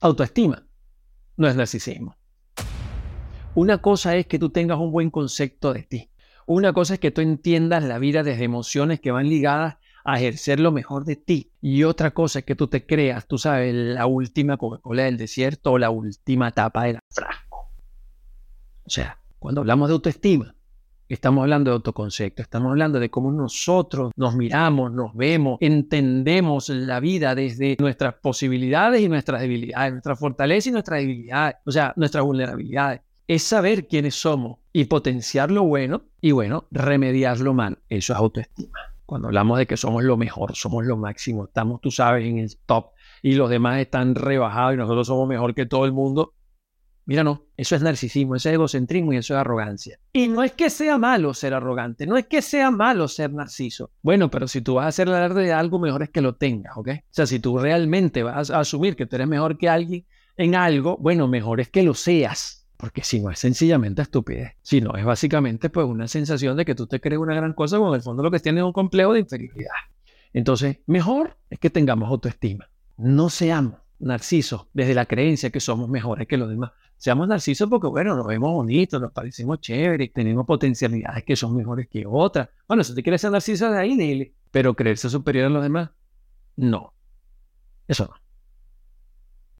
autoestima, no es narcisismo. Una cosa es que tú tengas un buen concepto de ti. Una cosa es que tú entiendas la vida desde emociones que van ligadas a ejercer lo mejor de ti. Y otra cosa es que tú te creas, tú sabes, la última Coca-Cola del desierto o la última tapa del frasco. O sea, cuando hablamos de autoestima, estamos hablando de autoconcepto, estamos hablando de cómo nosotros nos miramos, nos vemos, entendemos la vida desde nuestras posibilidades y nuestras debilidades, nuestra fortaleza y nuestras debilidades, o sea, nuestras vulnerabilidades. Es saber quiénes somos y potenciar lo bueno y, bueno, remediar lo malo. Eso es autoestima. Cuando hablamos de que somos lo mejor, somos lo máximo, estamos, tú sabes, en el top y los demás están rebajados y nosotros somos mejor que todo el mundo. Mira, no, eso es narcisismo, eso es egocentrismo y eso es arrogancia. Y no es que sea malo ser arrogante, no es que sea malo ser narciso. Bueno, pero si tú vas a hacer alarde de algo, mejor es que lo tengas, ¿ok? O sea, si tú realmente vas a asumir que tú eres mejor que alguien en algo, bueno, mejor es que lo seas. Porque si no es sencillamente estupidez, si no es básicamente pues una sensación de que tú te crees una gran cosa cuando en el fondo lo que tienes es un complejo de inferioridad. Entonces, mejor es que tengamos autoestima. No seamos narcisos desde la creencia que somos mejores que los demás. Seamos narcisos porque, bueno, nos vemos bonitos, nos parecemos chéveres, tenemos potencialidades que son mejores que otras. Bueno, si te quieres ser narciso de ahí, dile. Pero creerse superior a los demás, no. Eso no.